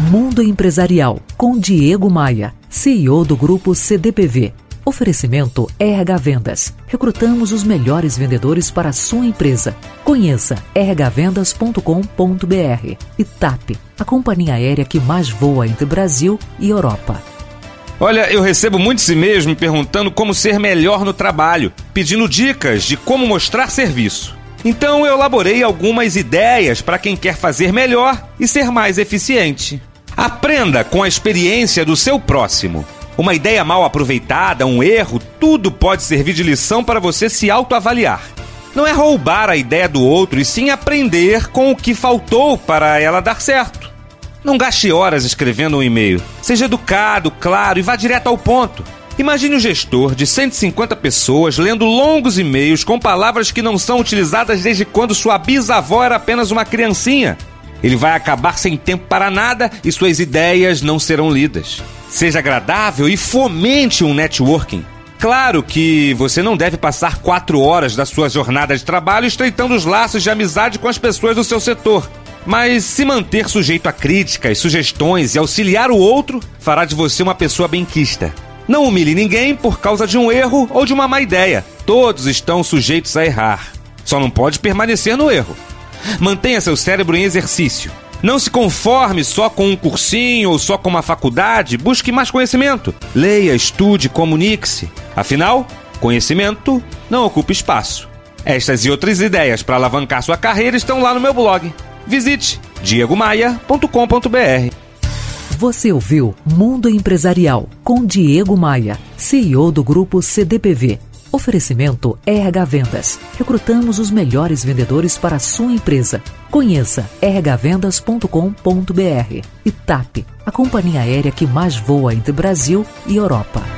Mundo Empresarial, com Diego Maia, CEO do Grupo CDPV. Oferecimento RH Vendas. Recrutamos os melhores vendedores para a sua empresa. Conheça rhvendas.com.br e TAP, a companhia aérea que mais voa entre Brasil e Europa. Olha, eu recebo muitos e-mails me perguntando como ser melhor no trabalho, pedindo dicas de como mostrar serviço. Então eu elaborei algumas ideias para quem quer fazer melhor e ser mais eficiente. Aprenda com a experiência do seu próximo. Uma ideia mal aproveitada, um erro, tudo pode servir de lição para você se autoavaliar. Não é roubar a ideia do outro, e sim aprender com o que faltou para ela dar certo. Não gaste horas escrevendo um e-mail. Seja educado, claro e vá direto ao ponto. Imagine um gestor de 150 pessoas lendo longos e-mails com palavras que não são utilizadas desde quando sua bisavó era apenas uma criancinha. Ele vai acabar sem tempo para nada e suas ideias não serão lidas. Seja agradável e fomente um networking. Claro que você não deve passar quatro horas da sua jornada de trabalho estreitando os laços de amizade com as pessoas do seu setor. Mas se manter sujeito a críticas, sugestões e auxiliar o outro fará de você uma pessoa benquista. Não humilhe ninguém por causa de um erro ou de uma má ideia. Todos estão sujeitos a errar. Só não pode permanecer no erro. Mantenha seu cérebro em exercício. Não se conforme só com um cursinho ou só com uma faculdade, busque mais conhecimento. Leia, estude, comunique-se. Afinal, conhecimento não ocupa espaço. Estas e outras ideias para alavancar sua carreira estão lá no meu blog. Visite diegomaia.com.br. Você ouviu Mundo Empresarial com Diego Maia, CEO do grupo CDPV. Oferecimento RH Vendas. Recrutamos os melhores vendedores para a sua empresa. Conheça rhvendas.com.br e TAP, a companhia aérea que mais voa entre Brasil e Europa.